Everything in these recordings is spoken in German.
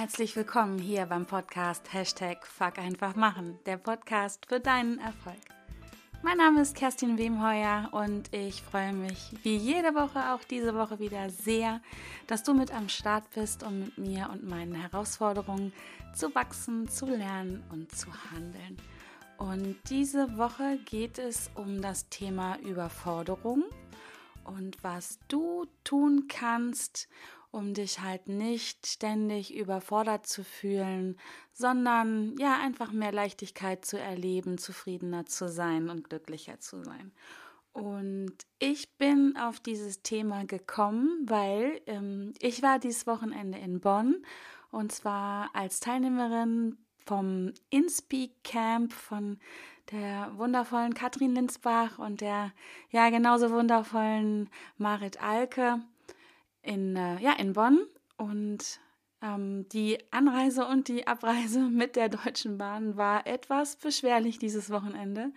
herzlich willkommen hier beim Podcast Hashtag Fuck einfach machen, der Podcast für deinen Erfolg. Mein Name ist Kerstin Wemheuer und ich freue mich wie jede Woche auch diese Woche wieder sehr, dass du mit am Start bist, um mit mir und meinen Herausforderungen zu wachsen, zu lernen und zu handeln. Und diese Woche geht es um das Thema Überforderung und was du tun kannst, um dich halt nicht ständig überfordert zu fühlen, sondern ja einfach mehr Leichtigkeit zu erleben, zufriedener zu sein und glücklicher zu sein. Und ich bin auf dieses Thema gekommen, weil ähm, ich war dieses Wochenende in Bonn und zwar als Teilnehmerin vom InSpeak Camp von der wundervollen Katrin Linsbach und der ja genauso wundervollen Marit Alke in, äh, ja, in Bonn und ähm, die Anreise und die Abreise mit der Deutschen Bahn war etwas beschwerlich dieses Wochenende.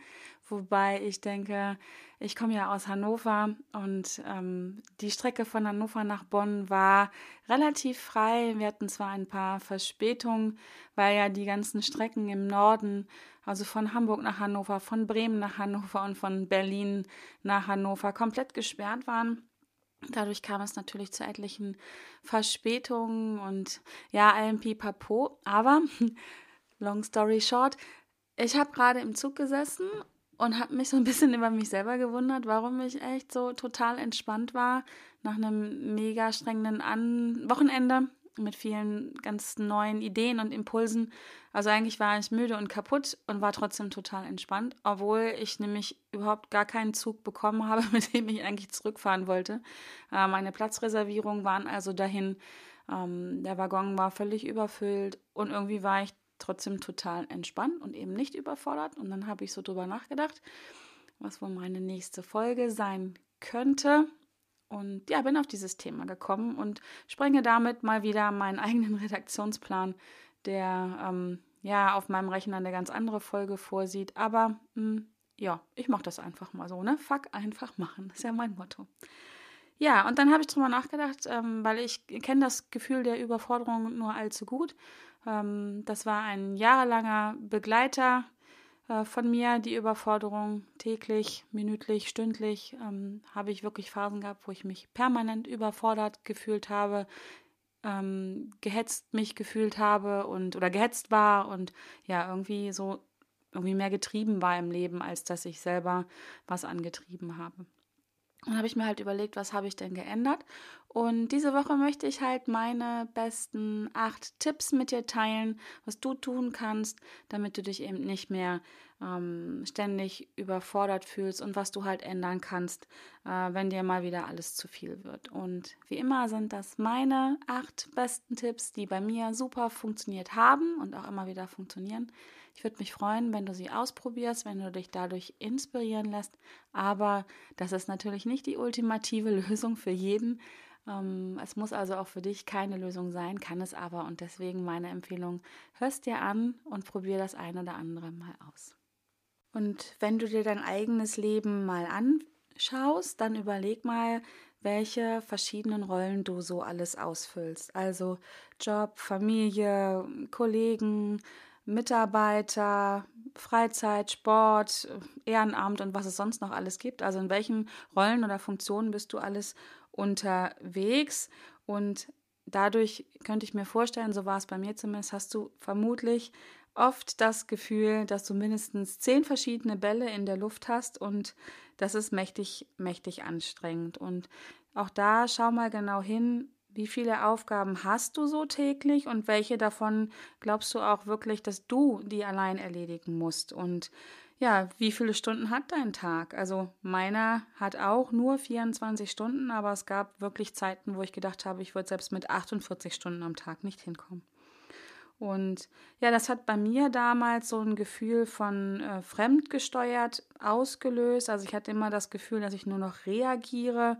Wobei ich denke, ich komme ja aus Hannover und ähm, die Strecke von Hannover nach Bonn war relativ frei. Wir hatten zwar ein paar Verspätungen, weil ja die ganzen Strecken im Norden, also von Hamburg nach Hannover, von Bremen nach Hannover und von Berlin nach Hannover komplett gesperrt waren. Dadurch kam es natürlich zu etlichen Verspätungen und ja, allem Pipapo. Aber, long story short, ich habe gerade im Zug gesessen und habe mich so ein bisschen über mich selber gewundert, warum ich echt so total entspannt war nach einem mega strengen An Wochenende mit vielen ganz neuen Ideen und Impulsen. Also eigentlich war ich müde und kaputt und war trotzdem total entspannt, obwohl ich nämlich überhaupt gar keinen Zug bekommen habe, mit dem ich eigentlich zurückfahren wollte. Äh, meine Platzreservierungen waren also dahin. Ähm, der Waggon war völlig überfüllt und irgendwie war ich trotzdem total entspannt und eben nicht überfordert. Und dann habe ich so drüber nachgedacht, was wohl meine nächste Folge sein könnte. Und ja, bin auf dieses Thema gekommen und sprenge damit mal wieder meinen eigenen Redaktionsplan, der ähm, ja auf meinem Rechner eine ganz andere Folge vorsieht. Aber mh, hm, ja, ich mache das einfach mal so, ne? Fuck einfach machen. Das ist ja mein Motto. Ja, und dann habe ich drüber nachgedacht, ähm, weil ich kenne das Gefühl der Überforderung nur allzu gut. Ähm, das war ein jahrelanger Begleiter äh, von mir, die Überforderung täglich, minütlich, stündlich, ähm, habe ich wirklich Phasen gehabt, wo ich mich permanent überfordert gefühlt habe, ähm, gehetzt mich gefühlt habe und oder gehetzt war und ja, irgendwie so irgendwie mehr getrieben war im Leben, als dass ich selber was angetrieben habe. Dann habe ich mir halt überlegt, was habe ich denn geändert? Und diese Woche möchte ich halt meine besten acht Tipps mit dir teilen, was du tun kannst, damit du dich eben nicht mehr ähm, ständig überfordert fühlst und was du halt ändern kannst, äh, wenn dir mal wieder alles zu viel wird. Und wie immer sind das meine acht besten Tipps, die bei mir super funktioniert haben und auch immer wieder funktionieren. Ich würde mich freuen, wenn du sie ausprobierst, wenn du dich dadurch inspirieren lässt. Aber das ist natürlich nicht die ultimative Lösung für jeden. Ähm, es muss also auch für dich keine Lösung sein, kann es aber. Und deswegen meine Empfehlung, hörst dir an und probier das eine oder andere mal aus. Und wenn du dir dein eigenes Leben mal anschaust, dann überleg mal, welche verschiedenen Rollen du so alles ausfüllst. Also Job, Familie, Kollegen, Mitarbeiter, Freizeit, Sport, Ehrenamt und was es sonst noch alles gibt. Also in welchen Rollen oder Funktionen bist du alles unterwegs? Und dadurch könnte ich mir vorstellen, so war es bei mir zumindest, hast du vermutlich oft das Gefühl, dass du mindestens zehn verschiedene Bälle in der Luft hast und das ist mächtig, mächtig anstrengend. Und auch da schau mal genau hin, wie viele Aufgaben hast du so täglich und welche davon glaubst du auch wirklich, dass du die allein erledigen musst? Und ja, wie viele Stunden hat dein Tag? Also meiner hat auch nur 24 Stunden, aber es gab wirklich Zeiten, wo ich gedacht habe, ich würde selbst mit 48 Stunden am Tag nicht hinkommen. Und ja, das hat bei mir damals so ein Gefühl von äh, fremdgesteuert ausgelöst. Also ich hatte immer das Gefühl, dass ich nur noch reagiere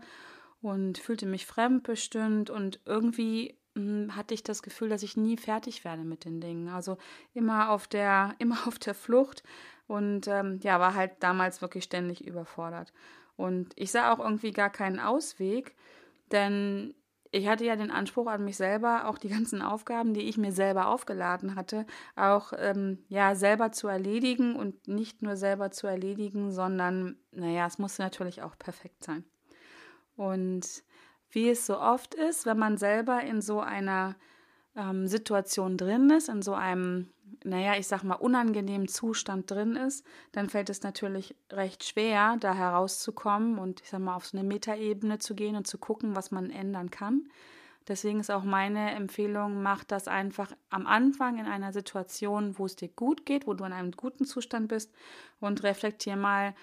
und fühlte mich fremdbestimmt und irgendwie hm, hatte ich das Gefühl, dass ich nie fertig werde mit den Dingen. Also immer auf der, immer auf der Flucht und ähm, ja, war halt damals wirklich ständig überfordert. Und ich sah auch irgendwie gar keinen Ausweg, denn ich hatte ja den Anspruch an mich selber, auch die ganzen Aufgaben, die ich mir selber aufgeladen hatte, auch ähm, ja selber zu erledigen und nicht nur selber zu erledigen, sondern naja, es musste natürlich auch perfekt sein. Und wie es so oft ist, wenn man selber in so einer ähm, Situation drin ist, in so einem, naja, ich sag mal, unangenehmen Zustand drin ist, dann fällt es natürlich recht schwer, da herauszukommen und ich sag mal, auf so eine Metaebene zu gehen und zu gucken, was man ändern kann. Deswegen ist auch meine Empfehlung, mach das einfach am Anfang in einer Situation, wo es dir gut geht, wo du in einem guten Zustand bist und reflektier mal,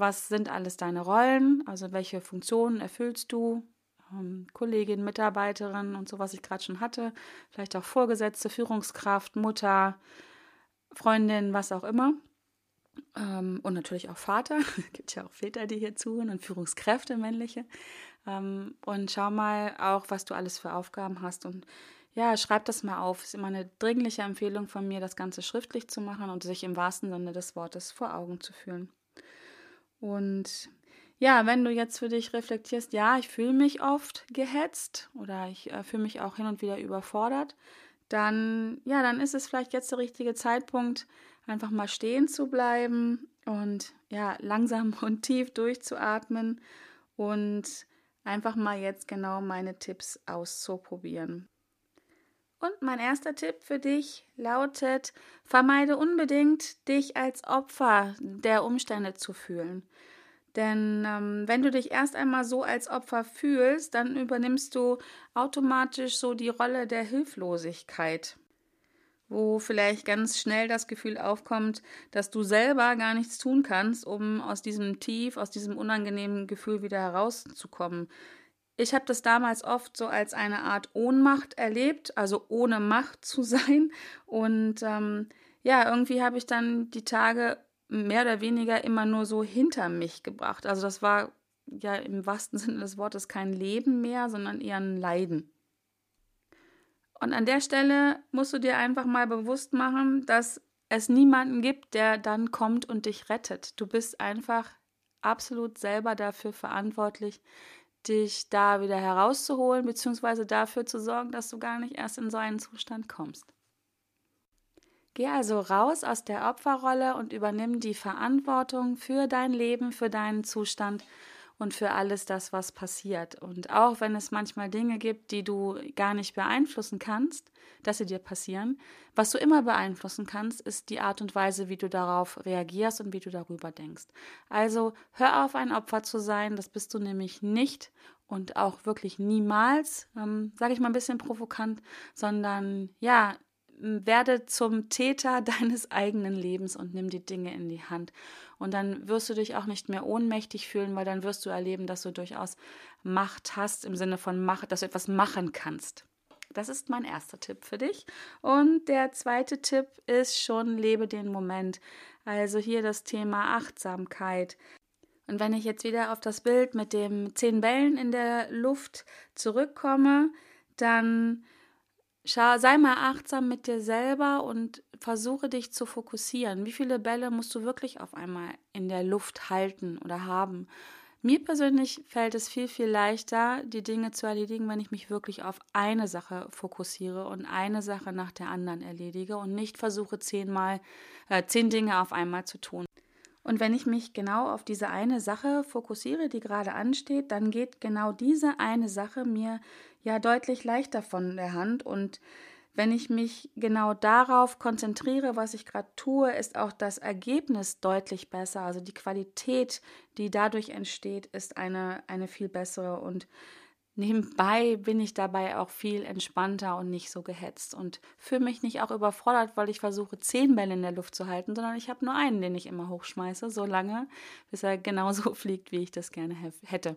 was sind alles deine Rollen, also welche Funktionen erfüllst du, ähm, Kollegin, Mitarbeiterin und so, was ich gerade schon hatte, vielleicht auch Vorgesetzte, Führungskraft, Mutter, Freundin, was auch immer. Ähm, und natürlich auch Vater. Es gibt ja auch Väter, die hier zuhören und Führungskräfte, männliche. Ähm, und schau mal auch, was du alles für Aufgaben hast. Und ja, schreib das mal auf. Ist immer eine dringliche Empfehlung von mir, das Ganze schriftlich zu machen und sich im wahrsten Sinne des Wortes vor Augen zu fühlen. Und ja, wenn du jetzt für dich reflektierst, ja, ich fühle mich oft gehetzt oder ich äh, fühle mich auch hin und wieder überfordert, dann, ja, dann ist es vielleicht jetzt der richtige Zeitpunkt, einfach mal stehen zu bleiben und ja, langsam und tief durchzuatmen und einfach mal jetzt genau meine Tipps auszuprobieren. Und mein erster Tipp für dich lautet, vermeide unbedingt, dich als Opfer der Umstände zu fühlen. Denn ähm, wenn du dich erst einmal so als Opfer fühlst, dann übernimmst du automatisch so die Rolle der Hilflosigkeit, wo vielleicht ganz schnell das Gefühl aufkommt, dass du selber gar nichts tun kannst, um aus diesem Tief, aus diesem unangenehmen Gefühl wieder herauszukommen. Ich habe das damals oft so als eine Art Ohnmacht erlebt, also ohne Macht zu sein. Und ähm, ja, irgendwie habe ich dann die Tage mehr oder weniger immer nur so hinter mich gebracht. Also das war ja im wahrsten Sinne des Wortes kein Leben mehr, sondern eher ein Leiden. Und an der Stelle musst du dir einfach mal bewusst machen, dass es niemanden gibt, der dann kommt und dich rettet. Du bist einfach absolut selber dafür verantwortlich, dich da wieder herauszuholen, beziehungsweise dafür zu sorgen, dass du gar nicht erst in so einen Zustand kommst. Geh also raus aus der Opferrolle und übernimm die Verantwortung für dein Leben, für deinen Zustand und für alles das, was passiert. Und auch wenn es manchmal Dinge gibt, die du gar nicht beeinflussen kannst, dass sie dir passieren, was du immer beeinflussen kannst, ist die Art und Weise, wie du darauf reagierst und wie du darüber denkst. Also hör auf, ein Opfer zu sein, das bist du nämlich nicht und auch wirklich niemals, ähm, sage ich mal ein bisschen provokant, sondern ja, werde zum Täter deines eigenen Lebens und nimm die Dinge in die Hand. Und dann wirst du dich auch nicht mehr ohnmächtig fühlen, weil dann wirst du erleben, dass du durchaus Macht hast im Sinne von Macht, dass du etwas machen kannst. Das ist mein erster Tipp für dich. Und der zweite Tipp ist schon, lebe den Moment. Also hier das Thema Achtsamkeit. Und wenn ich jetzt wieder auf das Bild mit den zehn Bällen in der Luft zurückkomme, dann sei mal achtsam mit dir selber und versuche dich zu fokussieren. Wie viele Bälle musst du wirklich auf einmal in der Luft halten oder haben? Mir persönlich fällt es viel, viel leichter, die Dinge zu erledigen, wenn ich mich wirklich auf eine Sache fokussiere und eine Sache nach der anderen erledige und nicht versuche, zehnmal, äh, zehn Dinge auf einmal zu tun. Und wenn ich mich genau auf diese eine Sache fokussiere, die gerade ansteht, dann geht genau diese eine Sache mir ja deutlich leichter von der Hand. Und wenn ich mich genau darauf konzentriere, was ich gerade tue, ist auch das Ergebnis deutlich besser. Also die Qualität, die dadurch entsteht, ist eine, eine viel bessere. Und Nebenbei bin ich dabei auch viel entspannter und nicht so gehetzt und fühle mich nicht auch überfordert, weil ich versuche, zehn Bälle in der Luft zu halten, sondern ich habe nur einen, den ich immer hochschmeiße, so lange, bis er genauso fliegt, wie ich das gerne hätte.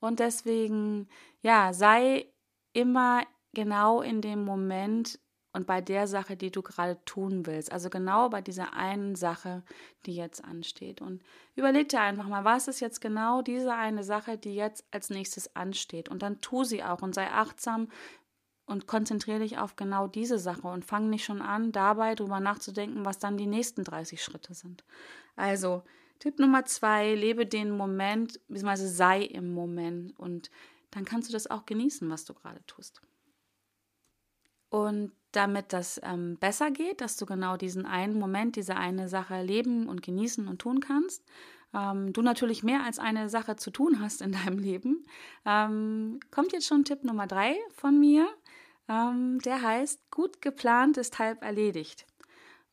Und deswegen, ja, sei immer genau in dem Moment und bei der Sache, die du gerade tun willst. Also genau bei dieser einen Sache, die jetzt ansteht. Und überleg dir einfach mal, was ist jetzt genau diese eine Sache, die jetzt als nächstes ansteht. Und dann tu sie auch und sei achtsam und konzentriere dich auf genau diese Sache und fang nicht schon an, dabei drüber nachzudenken, was dann die nächsten 30 Schritte sind. Also, Tipp Nummer zwei, lebe den Moment, beziehungsweise sei im Moment und dann kannst du das auch genießen, was du gerade tust. Und damit das ähm, besser geht, dass du genau diesen einen Moment, diese eine Sache leben und genießen und tun kannst, ähm, du natürlich mehr als eine Sache zu tun hast in deinem Leben, ähm, kommt jetzt schon Tipp Nummer drei von mir. Ähm, der heißt, gut geplant ist halb erledigt.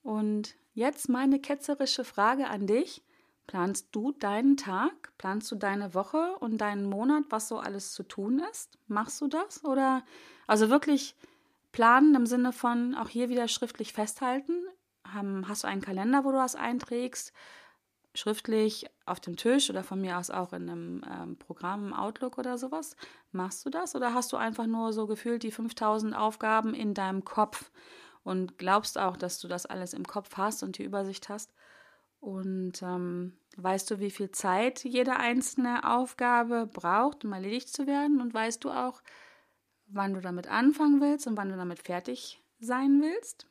Und jetzt meine ketzerische Frage an dich. Planst du deinen Tag? Planst du deine Woche und deinen Monat, was so alles zu tun ist? Machst du das? Oder also wirklich planen im Sinne von auch hier wieder schriftlich festhalten? Hast du einen Kalender, wo du das einträgst? Schriftlich auf dem Tisch oder von mir aus auch in einem ähm, Programm Outlook oder sowas? Machst du das? Oder hast du einfach nur so gefühlt die 5000 Aufgaben in deinem Kopf und glaubst auch, dass du das alles im Kopf hast und die Übersicht hast? Und ähm, weißt du, wie viel Zeit jede einzelne Aufgabe braucht, um erledigt zu werden? Und weißt du auch, wann du damit anfangen willst und wann du damit fertig sein willst?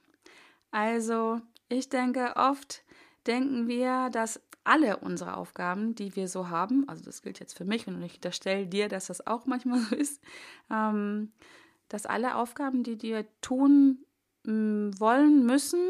Also, ich denke, oft denken wir, dass alle unsere Aufgaben, die wir so haben, also das gilt jetzt für mich und ich unterstelle dir, dass das auch manchmal so ist, ähm, dass alle Aufgaben, die wir tun wollen, müssen,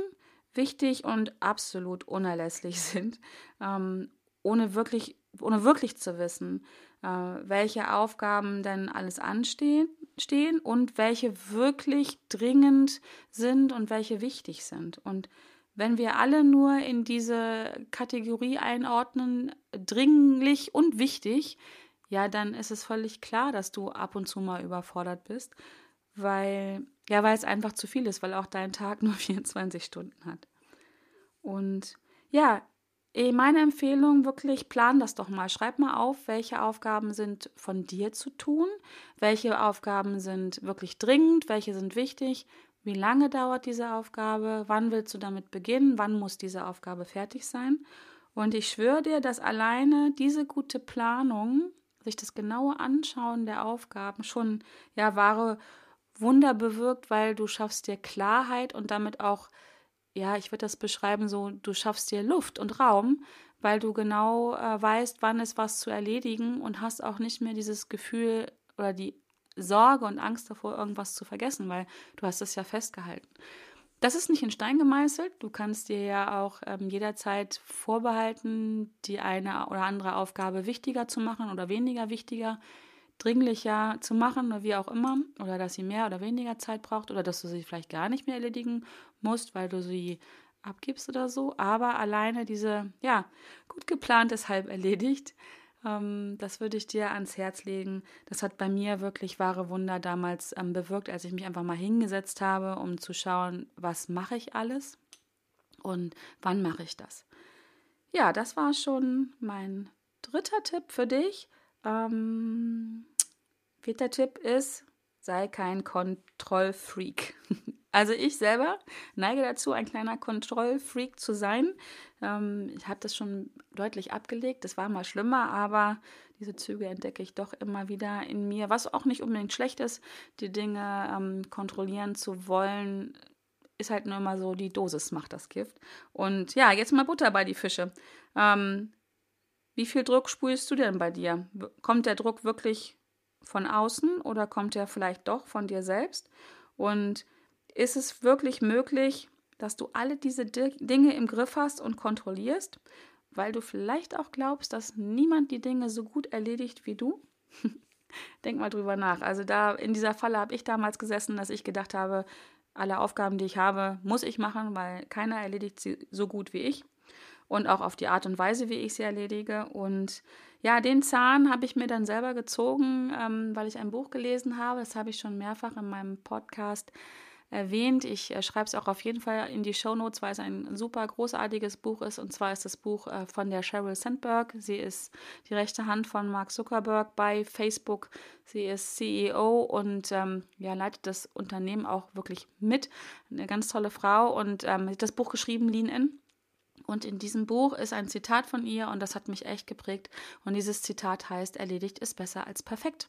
wichtig und absolut unerlässlich sind, ähm, ohne wirklich, ohne wirklich zu wissen, äh, welche Aufgaben denn alles anstehen stehen und welche wirklich dringend sind und welche wichtig sind. Und wenn wir alle nur in diese Kategorie einordnen, dringlich und wichtig, ja, dann ist es völlig klar, dass du ab und zu mal überfordert bist, weil ja, weil es einfach zu viel ist, weil auch dein Tag nur 24 Stunden hat. Und ja, eh, meine Empfehlung wirklich, plan das doch mal. Schreib mal auf, welche Aufgaben sind von dir zu tun, welche Aufgaben sind wirklich dringend, welche sind wichtig, wie lange dauert diese Aufgabe, wann willst du damit beginnen, wann muss diese Aufgabe fertig sein. Und ich schwöre dir, dass alleine diese gute Planung, sich das genaue Anschauen der Aufgaben schon ja wahre Wunder bewirkt, weil du schaffst dir Klarheit und damit auch ja, ich würde das beschreiben so, du schaffst dir Luft und Raum, weil du genau äh, weißt, wann ist was zu erledigen und hast auch nicht mehr dieses Gefühl oder die Sorge und Angst davor, irgendwas zu vergessen, weil du hast es ja festgehalten. Das ist nicht in Stein gemeißelt. Du kannst dir ja auch ähm, jederzeit vorbehalten, die eine oder andere Aufgabe wichtiger zu machen oder weniger wichtiger dringlicher zu machen oder wie auch immer, oder dass sie mehr oder weniger Zeit braucht oder dass du sie vielleicht gar nicht mehr erledigen musst, weil du sie abgibst oder so. Aber alleine diese, ja, gut geplant ist halb erledigt. Ähm, das würde ich dir ans Herz legen. Das hat bei mir wirklich wahre Wunder damals ähm, bewirkt, als ich mich einfach mal hingesetzt habe, um zu schauen, was mache ich alles und wann mache ich das. Ja, das war schon mein dritter Tipp für dich. Ähm, vierter Tipp ist, sei kein Kontrollfreak. Also ich selber neige dazu, ein kleiner Kontrollfreak zu sein. Ähm, ich habe das schon deutlich abgelegt. Das war mal schlimmer, aber diese Züge entdecke ich doch immer wieder in mir, was auch nicht unbedingt schlecht ist. Die Dinge ähm, kontrollieren zu wollen, ist halt nur immer so, die Dosis macht das Gift. Und ja, jetzt mal Butter bei die Fische. Ähm, wie viel Druck spürst du denn bei dir? Kommt der Druck wirklich von außen oder kommt er vielleicht doch von dir selbst? Und ist es wirklich möglich, dass du alle diese Dinge im Griff hast und kontrollierst, weil du vielleicht auch glaubst, dass niemand die Dinge so gut erledigt wie du? Denk mal drüber nach. Also da in dieser Falle habe ich damals gesessen, dass ich gedacht habe, alle Aufgaben, die ich habe, muss ich machen, weil keiner erledigt sie so gut wie ich und auch auf die Art und Weise, wie ich sie erledige. Und ja, den Zahn habe ich mir dann selber gezogen, ähm, weil ich ein Buch gelesen habe. Das habe ich schon mehrfach in meinem Podcast erwähnt. Ich äh, schreibe es auch auf jeden Fall in die Show Notes, weil es ein super großartiges Buch ist. Und zwar ist das Buch äh, von der Sheryl Sandberg. Sie ist die rechte Hand von Mark Zuckerberg bei Facebook. Sie ist CEO und ähm, ja, leitet das Unternehmen auch wirklich mit. Eine ganz tolle Frau und ähm, das Buch geschrieben, Lean In. Und in diesem Buch ist ein Zitat von ihr und das hat mich echt geprägt. Und dieses Zitat heißt, erledigt ist besser als perfekt.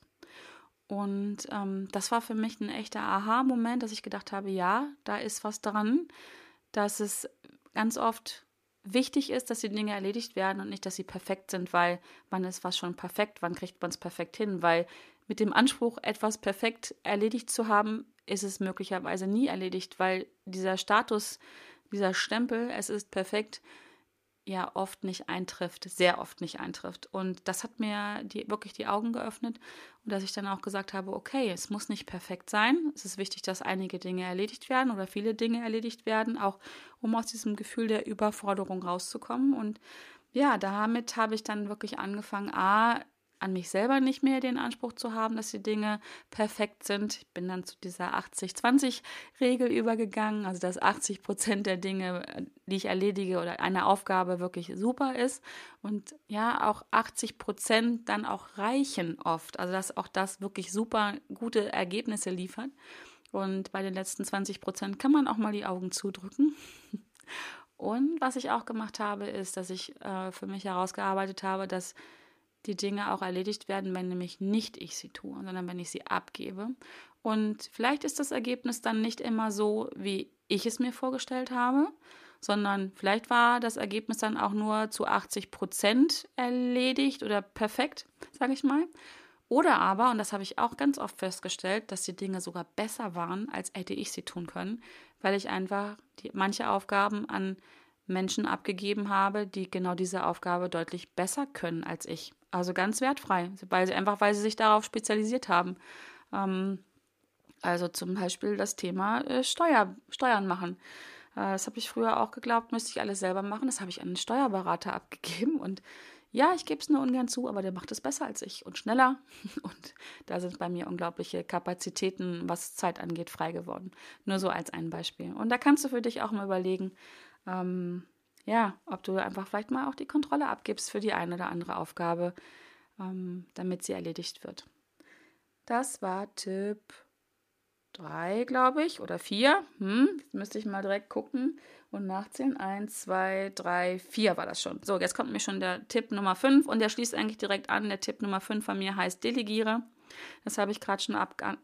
Und ähm, das war für mich ein echter Aha-Moment, dass ich gedacht habe, ja, da ist was dran, dass es ganz oft wichtig ist, dass die Dinge erledigt werden und nicht, dass sie perfekt sind, weil wann ist was schon perfekt, wann kriegt man es perfekt hin, weil mit dem Anspruch, etwas perfekt erledigt zu haben, ist es möglicherweise nie erledigt, weil dieser Status, dieser Stempel, es ist perfekt, ja oft nicht eintrifft, sehr oft nicht eintrifft. Und das hat mir die, wirklich die Augen geöffnet und dass ich dann auch gesagt habe, okay, es muss nicht perfekt sein. Es ist wichtig, dass einige Dinge erledigt werden oder viele Dinge erledigt werden, auch um aus diesem Gefühl der Überforderung rauszukommen. Und ja, damit habe ich dann wirklich angefangen, a, an mich selber nicht mehr den Anspruch zu haben, dass die Dinge perfekt sind. Ich bin dann zu dieser 80-20-Regel übergegangen, also dass 80 Prozent der Dinge, die ich erledige oder eine Aufgabe wirklich super ist und ja, auch 80 Prozent dann auch reichen oft, also dass auch das wirklich super gute Ergebnisse liefert. Und bei den letzten 20 Prozent kann man auch mal die Augen zudrücken. Und was ich auch gemacht habe, ist, dass ich äh, für mich herausgearbeitet habe, dass die Dinge auch erledigt werden, wenn nämlich nicht ich sie tue, sondern wenn ich sie abgebe. Und vielleicht ist das Ergebnis dann nicht immer so, wie ich es mir vorgestellt habe, sondern vielleicht war das Ergebnis dann auch nur zu 80 Prozent erledigt oder perfekt, sage ich mal. Oder aber, und das habe ich auch ganz oft festgestellt, dass die Dinge sogar besser waren, als hätte ich sie tun können, weil ich einfach die, manche Aufgaben an Menschen abgegeben habe, die genau diese Aufgabe deutlich besser können als ich. Also ganz wertfrei, weil sie einfach, weil sie sich darauf spezialisiert haben. Ähm, also zum Beispiel das Thema äh, Steuer, Steuern machen. Äh, das habe ich früher auch geglaubt, müsste ich alles selber machen. Das habe ich an einen Steuerberater abgegeben und ja, ich gebe es nur ungern zu, aber der macht es besser als ich und schneller. Und da sind bei mir unglaubliche Kapazitäten, was Zeit angeht, frei geworden. Nur so als ein Beispiel. Und da kannst du für dich auch mal überlegen, ähm, ja, ob du einfach vielleicht mal auch die Kontrolle abgibst für die eine oder andere Aufgabe, ähm, damit sie erledigt wird. Das war Tipp 3, glaube ich, oder 4. Hm, jetzt müsste ich mal direkt gucken und nachzählen. 1, 2, 3, 4 war das schon. So, jetzt kommt mir schon der Tipp Nummer 5 und der schließt eigentlich direkt an. Der Tipp Nummer 5 von mir heißt Delegiere. Das habe ich gerade schon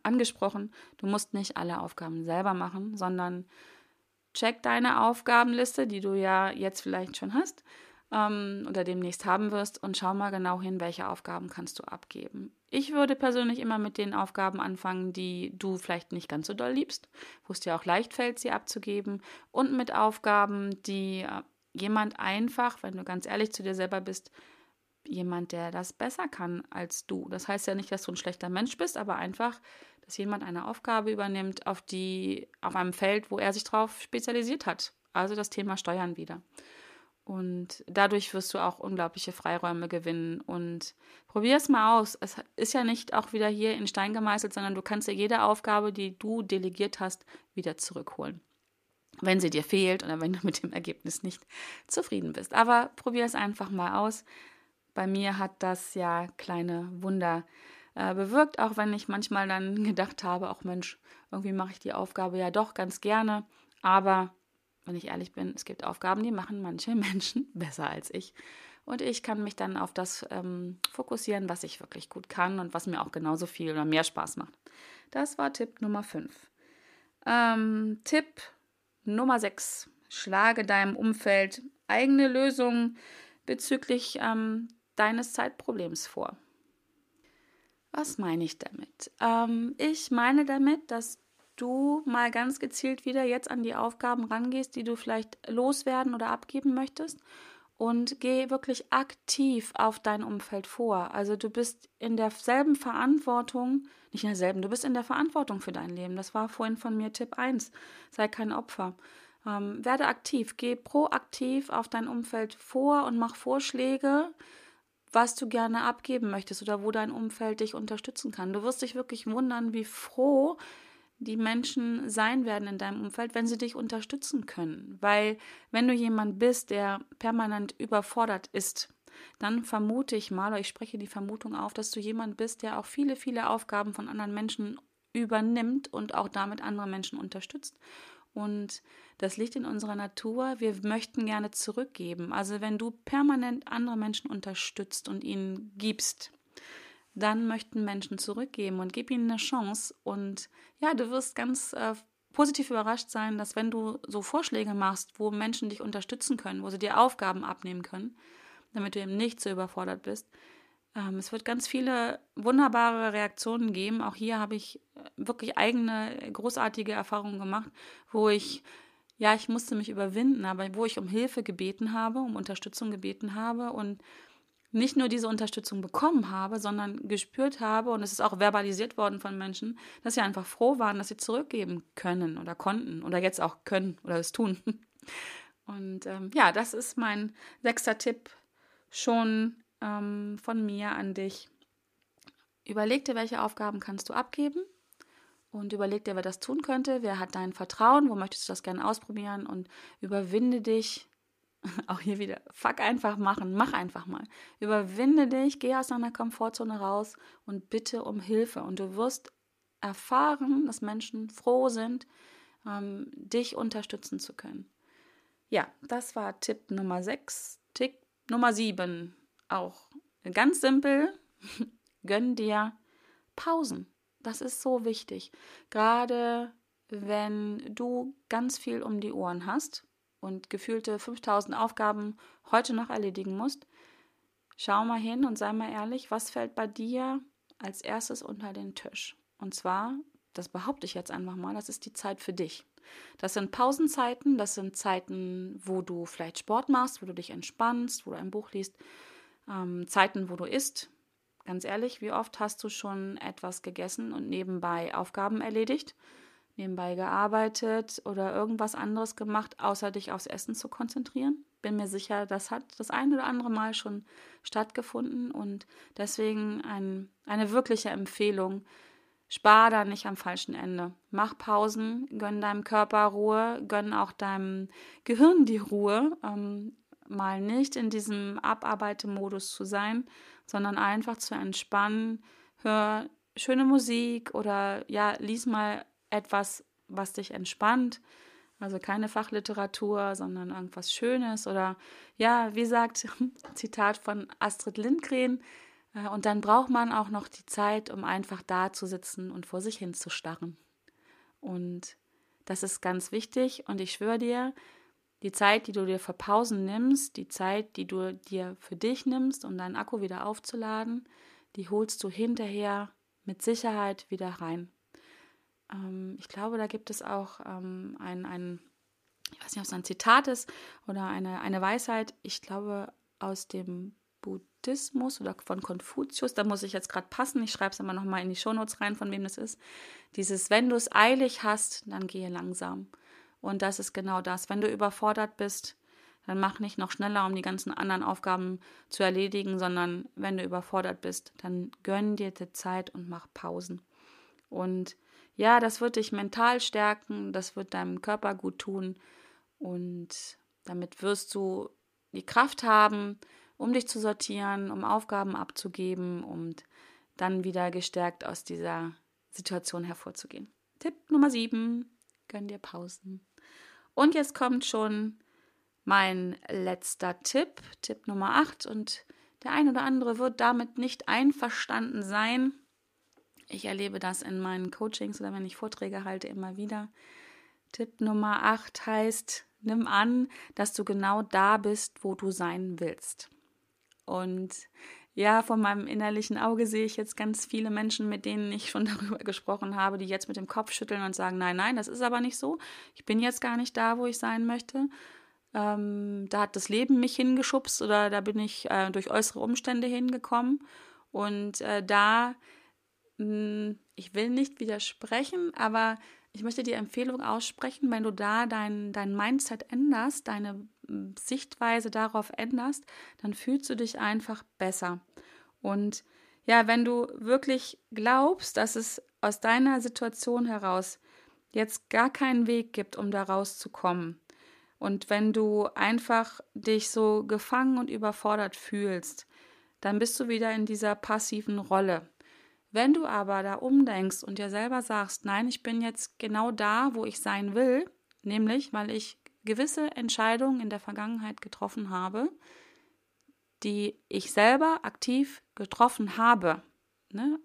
angesprochen. Du musst nicht alle Aufgaben selber machen, sondern check deine Aufgabenliste, die du ja jetzt vielleicht schon hast ähm, oder demnächst haben wirst und schau mal genau hin, welche Aufgaben kannst du abgeben. Ich würde persönlich immer mit den Aufgaben anfangen, die du vielleicht nicht ganz so doll liebst, wo es dir auch leicht fällt, sie abzugeben und mit Aufgaben, die äh, jemand einfach, wenn du ganz ehrlich zu dir selber bist, jemand, der das besser kann als du. Das heißt ja nicht, dass du ein schlechter Mensch bist, aber einfach, dass jemand eine Aufgabe übernimmt, auf die, auf einem Feld, wo er sich drauf spezialisiert hat. Also das Thema Steuern wieder. Und dadurch wirst du auch unglaubliche Freiräume gewinnen. Und probier es mal aus. Es ist ja nicht auch wieder hier in Stein gemeißelt, sondern du kannst ja jede Aufgabe, die du delegiert hast, wieder zurückholen. Wenn sie dir fehlt oder wenn du mit dem Ergebnis nicht zufrieden bist. Aber probier es einfach mal aus. Bei mir hat das ja kleine Wunder äh, bewirkt, auch wenn ich manchmal dann gedacht habe, auch Mensch, irgendwie mache ich die Aufgabe ja doch ganz gerne. Aber wenn ich ehrlich bin, es gibt Aufgaben, die machen manche Menschen besser als ich. Und ich kann mich dann auf das ähm, fokussieren, was ich wirklich gut kann und was mir auch genauso viel oder mehr Spaß macht. Das war Tipp Nummer 5. Ähm, Tipp Nummer 6. Schlage deinem Umfeld eigene Lösungen bezüglich ähm, deines Zeitproblems vor. Was meine ich damit? Ähm, ich meine damit, dass du mal ganz gezielt wieder jetzt an die Aufgaben rangehst, die du vielleicht loswerden oder abgeben möchtest und geh wirklich aktiv auf dein Umfeld vor. Also du bist in derselben Verantwortung, nicht in derselben, du bist in der Verantwortung für dein Leben. Das war vorhin von mir Tipp 1. Sei kein Opfer. Ähm, werde aktiv, geh proaktiv auf dein Umfeld vor und mach Vorschläge, was du gerne abgeben möchtest oder wo dein Umfeld dich unterstützen kann. Du wirst dich wirklich wundern, wie froh die Menschen sein werden in deinem Umfeld, wenn sie dich unterstützen können. Weil wenn du jemand bist, der permanent überfordert ist, dann vermute ich mal, oder ich spreche die Vermutung auf, dass du jemand bist, der auch viele, viele Aufgaben von anderen Menschen übernimmt und auch damit andere Menschen unterstützt. Und das liegt in unserer Natur. Wir möchten gerne zurückgeben. Also wenn du permanent andere Menschen unterstützt und ihnen gibst, dann möchten Menschen zurückgeben und gib ihnen eine Chance. Und ja, du wirst ganz äh, positiv überrascht sein, dass wenn du so Vorschläge machst, wo Menschen dich unterstützen können, wo sie dir Aufgaben abnehmen können, damit du eben nicht so überfordert bist, es wird ganz viele wunderbare Reaktionen geben. Auch hier habe ich äh, wirklich eigene großartige Erfahrungen gemacht, wo ich ja, ich musste mich überwinden, aber wo ich um Hilfe gebeten habe, um Unterstützung gebeten habe und nicht nur diese Unterstützung bekommen habe, sondern gespürt habe, und es ist auch verbalisiert worden von Menschen, dass sie einfach froh waren, dass sie zurückgeben können oder konnten oder jetzt auch können oder es tun. Und ähm, ja, das ist mein sechster Tipp schon ähm, von mir an dich. Überleg dir, welche Aufgaben kannst du abgeben und überleg dir, wer das tun könnte, wer hat dein Vertrauen, wo möchtest du das gerne ausprobieren und überwinde dich. Auch hier wieder, fuck einfach machen, mach einfach mal. Überwinde dich, geh aus deiner Komfortzone raus und bitte um Hilfe. Und du wirst erfahren, dass Menschen froh sind, ähm, dich unterstützen zu können. Ja, das war Tipp Nummer 6. Tipp Nummer 7 auch ganz simpel. Gönn dir Pausen. Das ist so wichtig. Gerade wenn du ganz viel um die Ohren hast und gefühlte 5000 Aufgaben heute noch erledigen musst, schau mal hin und sei mal ehrlich, was fällt bei dir als erstes unter den Tisch? Und zwar, das behaupte ich jetzt einfach mal, das ist die Zeit für dich. Das sind Pausenzeiten, das sind Zeiten, wo du vielleicht Sport machst, wo du dich entspannst, wo du ein Buch liest, ähm, Zeiten, wo du isst, Ganz ehrlich, wie oft hast du schon etwas gegessen und nebenbei Aufgaben erledigt, nebenbei gearbeitet oder irgendwas anderes gemacht, außer dich aufs Essen zu konzentrieren? Bin mir sicher, das hat das ein oder andere Mal schon stattgefunden und deswegen ein, eine wirkliche Empfehlung. Spar da nicht am falschen Ende. Mach Pausen, gönn deinem Körper Ruhe, gönn auch deinem Gehirn die Ruhe, ähm, mal nicht in diesem Abarbeitemodus zu sein, sondern einfach zu entspannen. Hör schöne Musik oder ja, lies mal etwas, was dich entspannt. Also keine Fachliteratur, sondern irgendwas Schönes oder ja, wie sagt Zitat von Astrid Lindgren. Äh, und dann braucht man auch noch die Zeit, um einfach da zu sitzen und vor sich hin zu starren. Und das ist ganz wichtig. Und ich schwöre dir, die Zeit, die du dir für Pausen nimmst, die Zeit, die du dir für dich nimmst, um deinen Akku wieder aufzuladen, die holst du hinterher mit Sicherheit wieder rein. Ähm, ich glaube, da gibt es auch ähm, ein, ein, ich weiß nicht, ob es ein Zitat ist oder eine, eine Weisheit, ich glaube aus dem Buddhismus oder von Konfuzius, da muss ich jetzt gerade passen, ich schreibe es immer nochmal in die Shownotes rein, von wem das ist. Dieses, wenn du es eilig hast, dann gehe langsam. Und das ist genau das. Wenn du überfordert bist, dann mach nicht noch schneller, um die ganzen anderen Aufgaben zu erledigen, sondern wenn du überfordert bist, dann gönn dir die Zeit und mach Pausen. Und ja, das wird dich mental stärken, das wird deinem Körper gut tun und damit wirst du die Kraft haben, um dich zu sortieren, um Aufgaben abzugeben und dann wieder gestärkt aus dieser Situation hervorzugehen. Tipp Nummer 7 gönn dir Pausen. Und jetzt kommt schon mein letzter Tipp, Tipp Nummer 8. Und der ein oder andere wird damit nicht einverstanden sein. Ich erlebe das in meinen Coachings oder wenn ich Vorträge halte immer wieder. Tipp Nummer 8 heißt, nimm an, dass du genau da bist, wo du sein willst. Und ja, von meinem innerlichen Auge sehe ich jetzt ganz viele Menschen, mit denen ich schon darüber gesprochen habe, die jetzt mit dem Kopf schütteln und sagen, nein, nein, das ist aber nicht so. Ich bin jetzt gar nicht da, wo ich sein möchte. Ähm, da hat das Leben mich hingeschubst oder da bin ich äh, durch äußere Umstände hingekommen. Und äh, da, mh, hm, ich will nicht widersprechen, aber ich möchte die Empfehlung aussprechen, wenn du da dein, dein Mindset änderst, deine Sichtweise darauf änderst, dann fühlst du dich einfach besser. Und ja, wenn du wirklich glaubst, dass es aus deiner Situation heraus jetzt gar keinen Weg gibt, um da rauszukommen, und wenn du einfach dich so gefangen und überfordert fühlst, dann bist du wieder in dieser passiven Rolle. Wenn du aber da umdenkst und dir selber sagst, nein, ich bin jetzt genau da, wo ich sein will, nämlich weil ich gewisse Entscheidungen in der Vergangenheit getroffen habe, die ich selber aktiv getroffen habe, ne,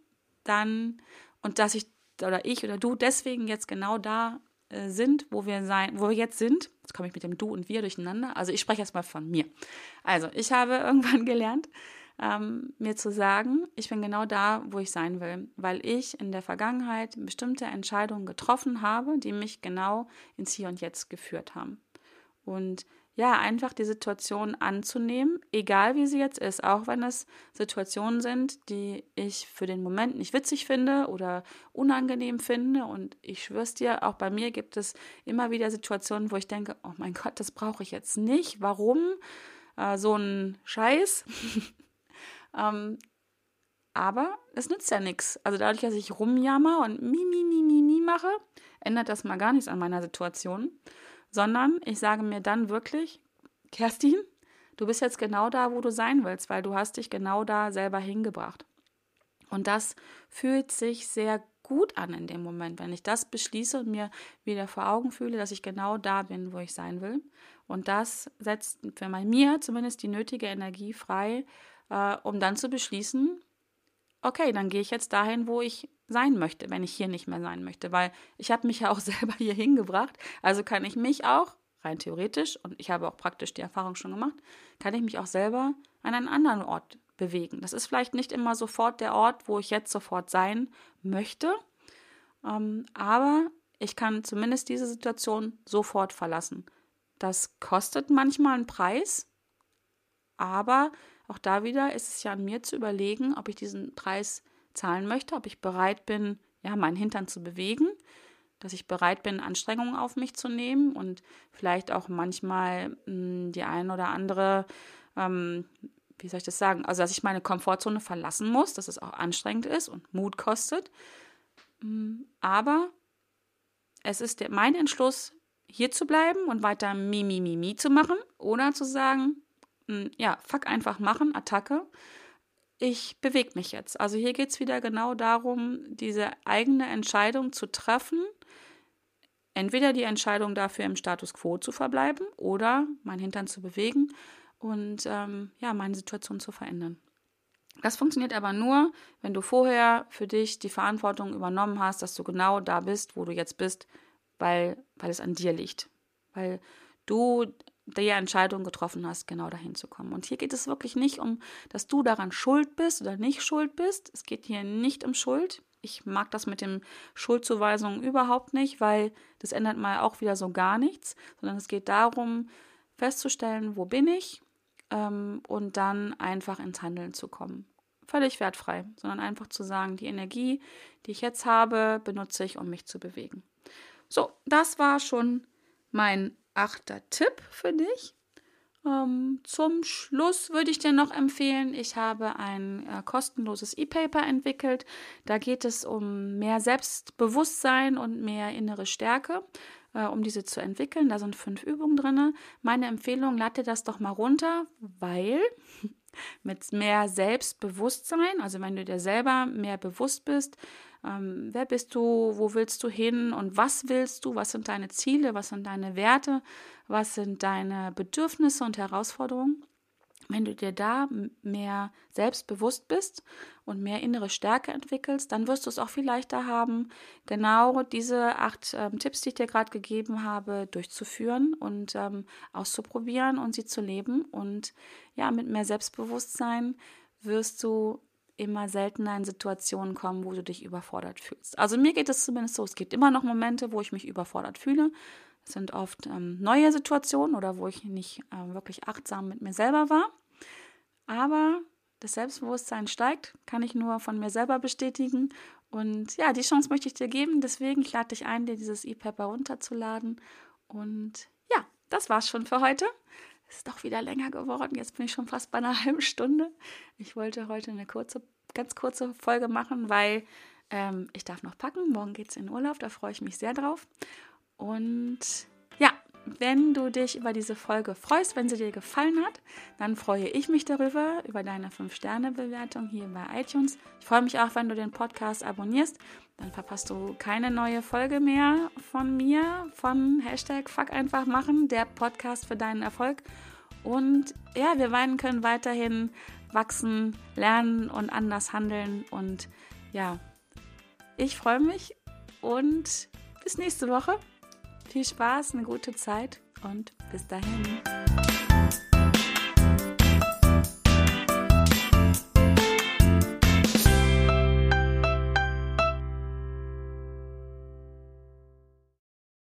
dann und dass ich oder ich oder du deswegen jetzt genau da äh, sind, wo wir sein, wo wir jetzt sind. Jetzt komme ich mit dem Du und Wir durcheinander. Also ich spreche jetzt mal von mir. Also ich habe irgendwann gelernt, ähm, mir zu sagen, ich bin genau da, wo ich sein will, weil ich in der Vergangenheit bestimmte Entscheidungen getroffen habe, die mich genau ins Hier und Jetzt geführt haben. Und ja, einfach die Situation anzunehmen, egal wie sie jetzt ist, auch wenn es Situationen sind, die ich für den Moment nicht witzig finde oder unangenehm finde. Und ich schwör's dir, auch bei mir gibt es immer wieder Situationen, wo ich denke, oh mein Gott, das brauche ich jetzt nicht. Warum? Äh, so ein Scheiß. ähm, aber es nützt ja nichts. Also dadurch, dass ich rumjammer und mi, mi, mi, mi, mi mache, ändert das mal gar nichts an meiner Situation sondern ich sage mir dann wirklich, Kerstin, du bist jetzt genau da, wo du sein willst, weil du hast dich genau da selber hingebracht. Und das fühlt sich sehr gut an in dem Moment, wenn ich das beschließe und mir wieder vor Augen fühle, dass ich genau da bin, wo ich sein will. Und das setzt für mir zumindest die nötige Energie frei, äh, um dann zu beschließen, okay, dann gehe ich jetzt dahin, wo ich sein möchte, wenn ich hier nicht mehr sein möchte, weil ich habe mich ja auch selber hier hingebracht, also kann ich mich auch rein theoretisch und ich habe auch praktisch die Erfahrung schon gemacht, kann ich mich auch selber an einen anderen Ort bewegen. Das ist vielleicht nicht immer sofort der Ort, wo ich jetzt sofort sein möchte, ähm, aber ich kann zumindest diese Situation sofort verlassen. Das kostet manchmal einen Preis, aber auch da wieder ist es ja an mir zu überlegen, ob ich diesen Preis zahlen möchte, ob ich bereit bin, ja, meinen Hintern zu bewegen, dass ich bereit bin, Anstrengungen auf mich zu nehmen und vielleicht auch manchmal mh, hm, die ein oder andere, ähm, wie soll ich das sagen, also dass ich meine Komfortzone verlassen muss, dass es auch anstrengend ist und Mut kostet. Hm, aber es ist der, mein Entschluss, hier zu bleiben und weiter mi, mi, mi, mi zu machen oder zu sagen, ja, fuck einfach machen, Attacke. Ich bewege mich jetzt. Also hier geht es wieder genau darum, diese eigene Entscheidung zu treffen. Entweder die Entscheidung dafür im Status quo zu verbleiben oder mein Hintern zu bewegen und ähm, ja, meine Situation zu verändern. Das funktioniert aber nur, wenn du vorher für dich die Verantwortung übernommen hast, dass du genau da bist, wo du jetzt bist, weil, weil es an dir liegt. Weil du die Entscheidung getroffen hast, genau dahin zu kommen. Und hier geht es wirklich nicht um, dass du daran schuld bist oder nicht schuld bist. Es geht hier nicht um Schuld. Ich mag das mit den Schuldzuweisungen überhaupt nicht, weil das ändert mal auch wieder so gar nichts, sondern es geht darum, festzustellen, wo bin ich ähm, und dann einfach ins Handeln zu kommen. Völlig wertfrei, sondern einfach zu sagen, die Energie, die ich jetzt habe, benutze ich, um mich zu bewegen. So, das war schon mein achter Tipp für dich. Ähm, zum Schluss würde ich dir noch empfehlen, ich habe ein äh, kostenloses E-Paper entwickelt. Da geht es um mehr Selbstbewusstsein und mehr innere Stärke, äh, um diese zu entwickeln. Da sind fünf Übungen drin. Meine Empfehlung, lade dir das doch mal runter, weil mit mehr Selbstbewusstsein, also wenn du dir selber mehr bewusst bist, ähm, wer bist du, wo willst du hin und was willst du, was sind deine Ziele, was sind deine Werte, was sind deine Bedürfnisse und Herausforderungen. Wenn du dir da mehr selbstbewusst bist und mehr innere Stärke entwickelst, dann wirst du es auch viel leichter haben, genau diese acht ähm, Tipps, die ich dir gerade gegeben habe, durchzuführen und ähm, auszuprobieren und sie zu leben. Und ja, mit mehr Selbstbewusstsein wirst du immer seltener in Situationen kommen, wo du dich überfordert fühlst. Also mir geht es zumindest so, es gibt immer noch Momente, wo ich mich überfordert fühle. Es sind oft ähm, neue Situationen oder wo ich nicht äh, wirklich achtsam mit mir selber war. Aber das Selbstbewusstsein steigt, kann ich nur von mir selber bestätigen. Und ja, die Chance möchte ich dir geben. Deswegen, ich lade dich ein, dir dieses E-Paper runterzuladen. Und ja, das war's schon für heute ist doch wieder länger geworden. Jetzt bin ich schon fast bei einer halben Stunde. Ich wollte heute eine kurze, ganz kurze Folge machen, weil ähm, ich darf noch packen. Morgen geht es in Urlaub, da freue ich mich sehr drauf. Und ja, wenn du dich über diese Folge freust, wenn sie dir gefallen hat, dann freue ich mich darüber, über deine 5-Sterne-Bewertung hier bei iTunes. Ich freue mich auch, wenn du den Podcast abonnierst. Dann verpasst du keine neue Folge mehr von mir, von Hashtag Fuck einfach machen, der Podcast für deinen Erfolg. Und ja, wir beiden können weiterhin wachsen, lernen und anders handeln. Und ja, ich freue mich und bis nächste Woche. Viel Spaß, eine gute Zeit und bis dahin.